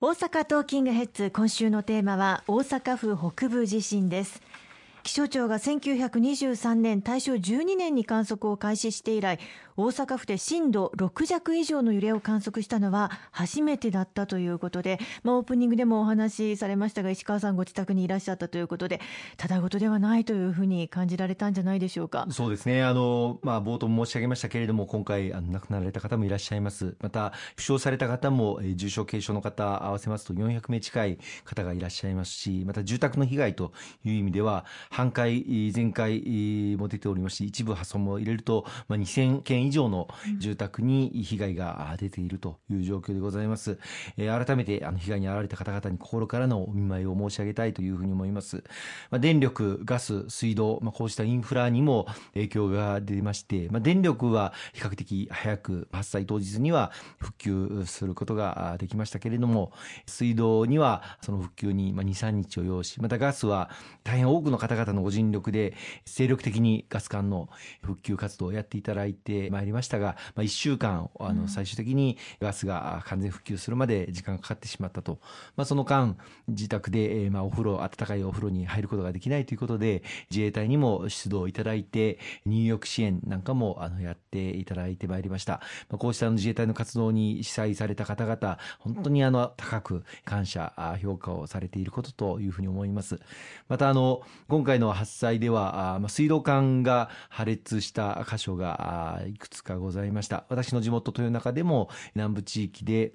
大阪トーキングヘッズ今週のテーマは大阪府北部地震です。気象庁が1923年大正12年に観測を開始して以来大阪府で震度6弱以上の揺れを観測したのは初めてだったということで、まあ、オープニングでもお話しされましたが石川さんご自宅にいらっしゃったということでただごとではないというふうに感じられたんじゃないでしょうか。そうですね。あの、まあ、冒頭申し上げましたけれども今回あの亡くなられた方もいらっしゃいます。また負傷された方も、えー、重症軽症の方合わせますと400名近い方がいらっしゃいますしまた住宅の被害という意味では半壊全壊も出ておりますし一部破損も入れると、まあ、2000件以上の住宅に被害が出ているという状況でございます。えー、改めてあの被害に遭われた方々に心からのお見舞いを申し上げたいというふうに思います。まあ、電力、ガス、水道、まあ、こうしたインフラにも影響が出まして、まあ、電力は比較的早く発災当日には復旧することができましたけれども、水道にはその復旧に2、3日を要し、またガスは大変多くの方々のご尽力で精力的にガス管の復旧活動をやっていただいてまいりましたが、まあ、1週間あの最終的にガスが完全復旧するまで時間がかかってしまったと、まあ、その間自宅で、えー、まあお風呂温かいお風呂に入ることができないということで自衛隊にも出動いただいて入浴支援なんかもあのやっていただいてまいりました、まあ、こうした自衛隊の活動に被災された方々本当にあの高く感謝評価をされていることというふうに思います。またあの今回の発災ではあ、まあ、水道管が破裂した箇所がいくつかございました。私の地元豊中でも南部地域で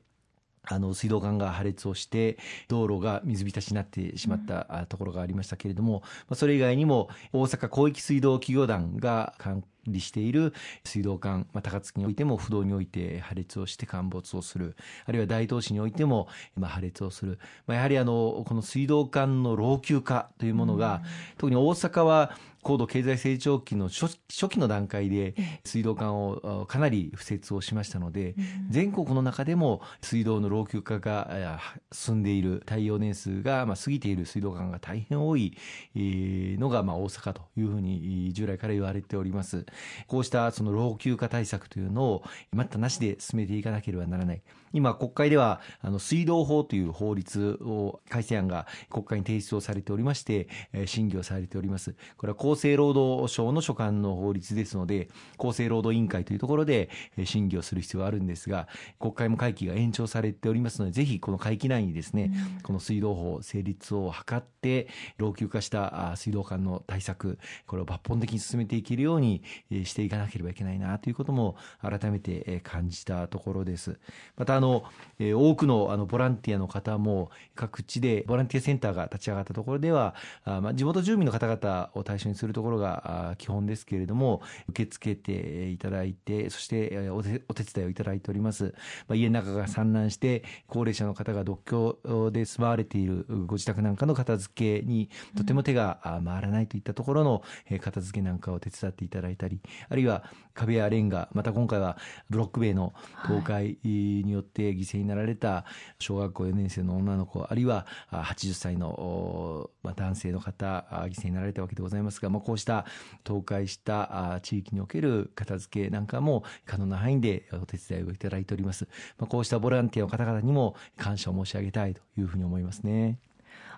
あの水道管が破裂をして道路が水浸しになってしまったところがありましたけれども、まあ、それ以外にも大阪広域水道企業団が関理している水道管、まあ、高槻においても不動において破裂をして陥没をする。あるいは大東市においても、まあ、破裂をする、まあ、やはりあのこの水道管の老朽化というものが、特に大阪は高度経済成長期の初期の段階で水道管をかなり敷設をしましたので、全国の中でも水道の老朽化が進んでいる耐用年数が過ぎている水道管が大変多いのが大阪というふうに従来から言われております。こうしたその老朽化対策というのを待ったなしで進めていかなければならない。今国会ではあの水道法という法律を改正案が国会に提出をされておりまして、審議をされております。これは厚生労働省の所管の法律ですので、厚生労働委員会というところで審議をする必要があるんですが、国会も会期が延長されておりますので、ぜひこの会期内にですね、うん、この水道法成立を図って、老朽化した水道管の対策、これを抜本的に進めていけるようにしていかなければいけないなということも改めて感じたところです。またあの、え、多くのあのボランティアの方も各地でボランティアセンターが立ち上がったところではあ、まあ、地元住民の方々を対象にするところが基本ですけれども受け付けていただいてそしてお手お手伝いをいただいております、まあ、家の中が散乱して高齢者の方が独居で住まわれているご自宅なんかの片付けにとても手が回らないといったところの片付けなんかを手伝っていただいたりあるいは壁やレンガまた今回はブロック塀の倒壊によってって犠牲になられた小学校4年生の女の子あるいは80歳の男性の方犠牲になられたわけでございますが、まあ、こうした倒壊した地域における片付けなんかも可能な範囲でお手伝いをいただいております、まあ、こうしたボランティアの方々にも感謝を申し上げたいというふうに思いますね。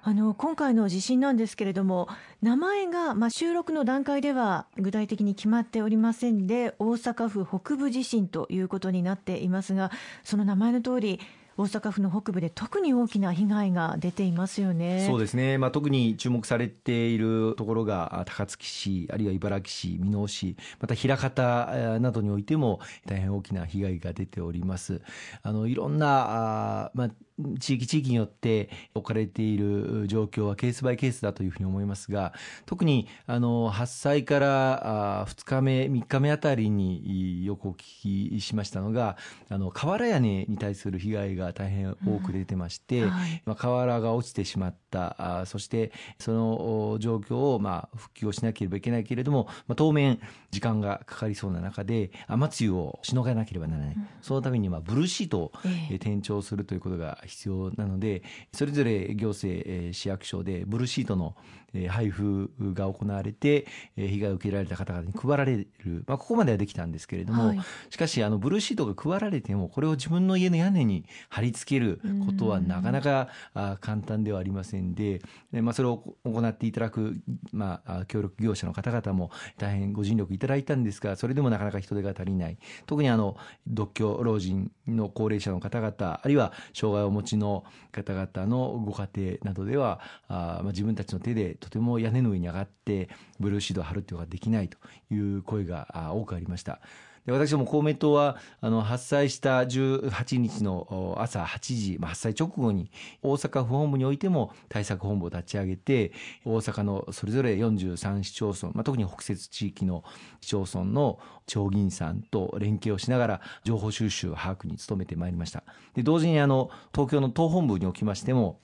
あの今回の地震なんですけれども名前が、まあ、収録の段階では具体的に決まっておりませんで大阪府北部地震ということになっていますがその名前の通り大阪府の北部で特に大きな被害が出ていますよね。そうですね。まあ特に注目されているところが高槻市、あるいは茨城市、箕面市、また枚方などにおいても大変大きな被害が出ております。あのいろんなあまあ地域地域によって置かれている状況はケースバイケースだというふうに思いますが特にあの発災から2日目3日目あたりによくお聞きしましたのがあの瓦屋根に対する被害が大変多く出てまして、うんはい、まあ、瓦が落ちてしまったあそしてその状況をまあ復旧をしなければいけないけれども、まあ、当面時間がかかりそうな中で雨露をしのがなければならない、うん、そのためにまあブルーシートを転調するということが必要なのでそれぞれ行政市役所でブルーシートの配布が行われて被害を受けられた方々に配られる、まあ、ここまではできたんですけれども、はい、しかしあのブルーシートが配られてもこれを自分の家の屋根に貼り付けることはなかなか簡単ではありませんで、まあ、それを行っていただく、まあ、協力業者の方々も大変ご尽力いただいたんですがそれでもなかなか人手が足りない。特にあの独居老人の高齢者の方々あるいは障害をお持ちの方々のご家庭などではあ、まあ、自分たちの手でとても屋根の上に上がってブルーシードを張るということができないという声が多くありました。で私も公明党はあの発災した18日の朝8時、まあ、発災直後に大阪府本部においても対策本部を立ち上げて大阪のそれぞれ43市町村、まあ、特に北摂地域の市町村の町議員さんと連携をしながら情報収集把握に努めてまいりました。で同時にあの東京の党本部におきましても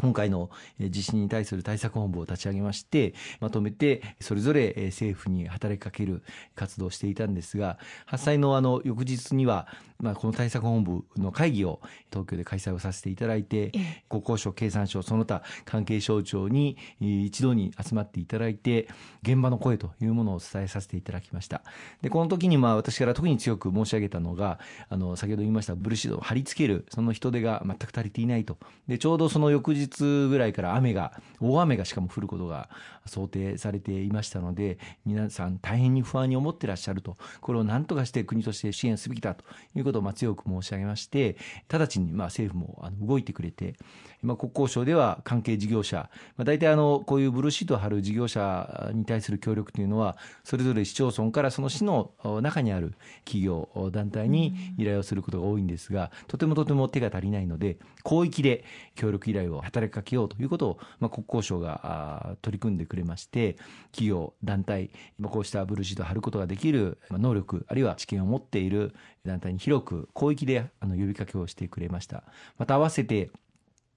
今回の地震に対する対策本部を立ち上げまして、まとめて、それぞれ政府に働きかける活動をしていたんですが、発災のあの翌日には、まあ、この対策本部の会議を東京で開催をさせていただいて、国交省、経産省、その他関係省庁に一度に集まっていただいて、現場の声というものを伝えさせていただきました。で、この時にまあ私から特に強く申し上げたのが、あの、先ほど言いましたブルーシートを貼り付ける、その人手が全く足りていないと。で、ちょうどその翌日日ぐらいから雨が、大雨がしかも降ることが想定されていましたので、皆さん大変に不安に思ってらっしゃると、これを何とかして国として支援すべきだということをま強く申し上げまして、直ちにま政府もあの動いてくれて、今国交省では関係事業者、まあ、大体あのこういうブルーシートを貼る事業者に対する協力というのは、それぞれ市町村からその市の中にある企業、団体に依頼をすることが多いんですが、とてもとても手が足りないので、広域で協力依頼を働きかけようということを、まあ、国交省が取り組んでくれまして、企業、団体、こうしたブルーシートを貼ることができる能力、あるいは知見を持っている団体に広く広域で呼びかけをしてくれました。また合わせて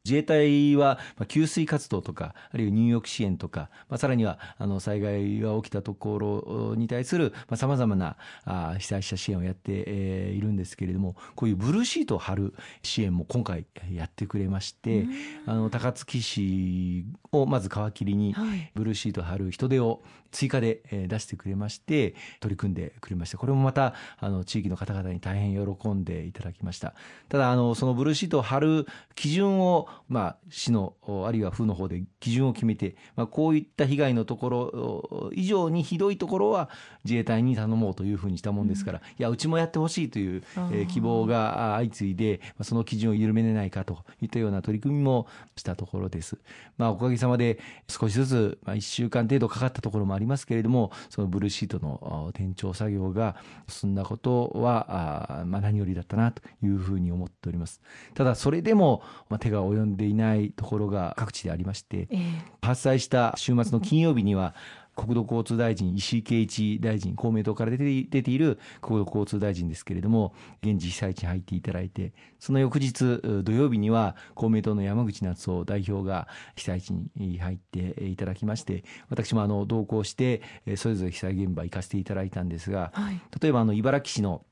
自衛隊は給水活動とか、あるいは入浴支援とか、まあ、さらにはあの災害が起きたところに対するさまざ、まなあ被災者支援をやって、えー、いるんですけれども、こういうブルーシートを貼る支援も今回やってくれまして、あの高槻市をまず皮切りに、ブルーシートを貼る人手を追加で出してくれまして、取り組んでくれました。これもまたあの地域の方々に大変喜んでいただきました。ただあのそのブルーシートを貼る基準をまあ、市のあるいは府の方で基準を決めて、まあ、こういった被害のところ以上にひどいところは自衛隊に頼もうというふうにしたもんですから、うん、いやうちもやってほしいという、えー、希望が相次いで、まあ、その基準を緩めれないかといったような取り組みもしたところです。まあ、おかげさまで少しずつ、まあ、1週間程度かかったところもありますけれどもそのブルーシートの転調作業が進んだことはあ、まあ、何よりだったなというふうに思っております。ただそれでも、まあ、手が及んでいないところが各地でありまして、えー、発災した週末の金曜日には国土交通大臣、石井啓一大臣、公明党から出て出ている国土交通大臣ですけれども、現地被災地に入っていただいて、その翌日、土曜日には公明党の山口夏夫代表が被災地に入っていただきまして、私もあの同行して、それぞれ被災現場行かせていただいたんですが、はい、例えばあの茨城市の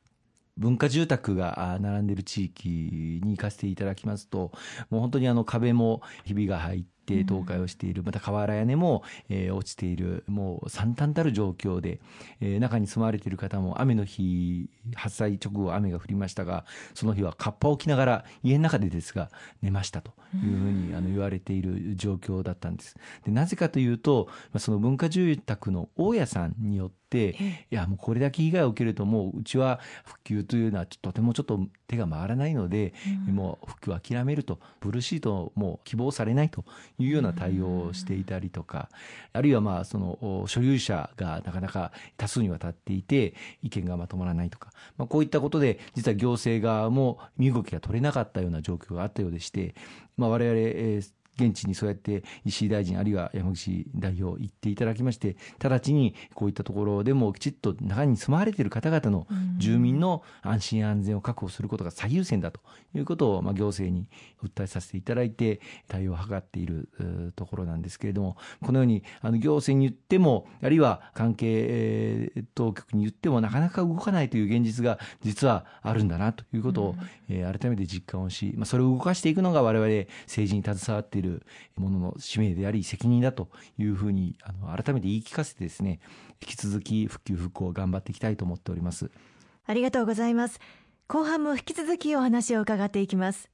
文化住宅が並んでいる地域に行かせていただきますと、もう本当にあの壁もひびが入って、倒壊をしている、また瓦屋根も、えー、落ちている、もう惨憺たる状況で、えー、中に住まわれている方も雨の日、発災直後雨が降りましたが、その日はカッパを着ながら家の中でですが寝ましたというふうにあの言われている状況だったんです。でなぜかというと、その文化住宅の大家さんによって、いや、もうこれだけ被害を受けると、もううちは復旧というのはとてもちょっと手が回らないので、うん、もう復旧を諦めると、ブルーシートも希望されないというような対応をしていたりとか、あるいはまあ、その所有者がなかなか多数にわたっていて、意見がまとまらないとか、まあ、こういったことで、実は行政側も身動きが取れなかったような状況があったようでして、まあ、我々、えー現地にそうやって石井大臣あるいは山口代表行っていただきまして直ちにこういったところでもきちっと中に住まわれている方々の住民の安心安全を確保することが最優先だということを、まあ、行政に訴えさせていただいて対応を図っているところなん。ですけれどもこのようにあの行政に言ってもあるいは関係当局に言ってもなかなか動かないという現実が実はあるん。だなということを、えー、改めて実感をし、まあ、それを動かしていくのが我々政治に携わっているものの使命であり責任だというふうにあの改めて言い聞かせてですね引き続き復旧復興を頑張っていきたいと思っておりますありがとうございます。後半も引き続きお話を伺っていきます。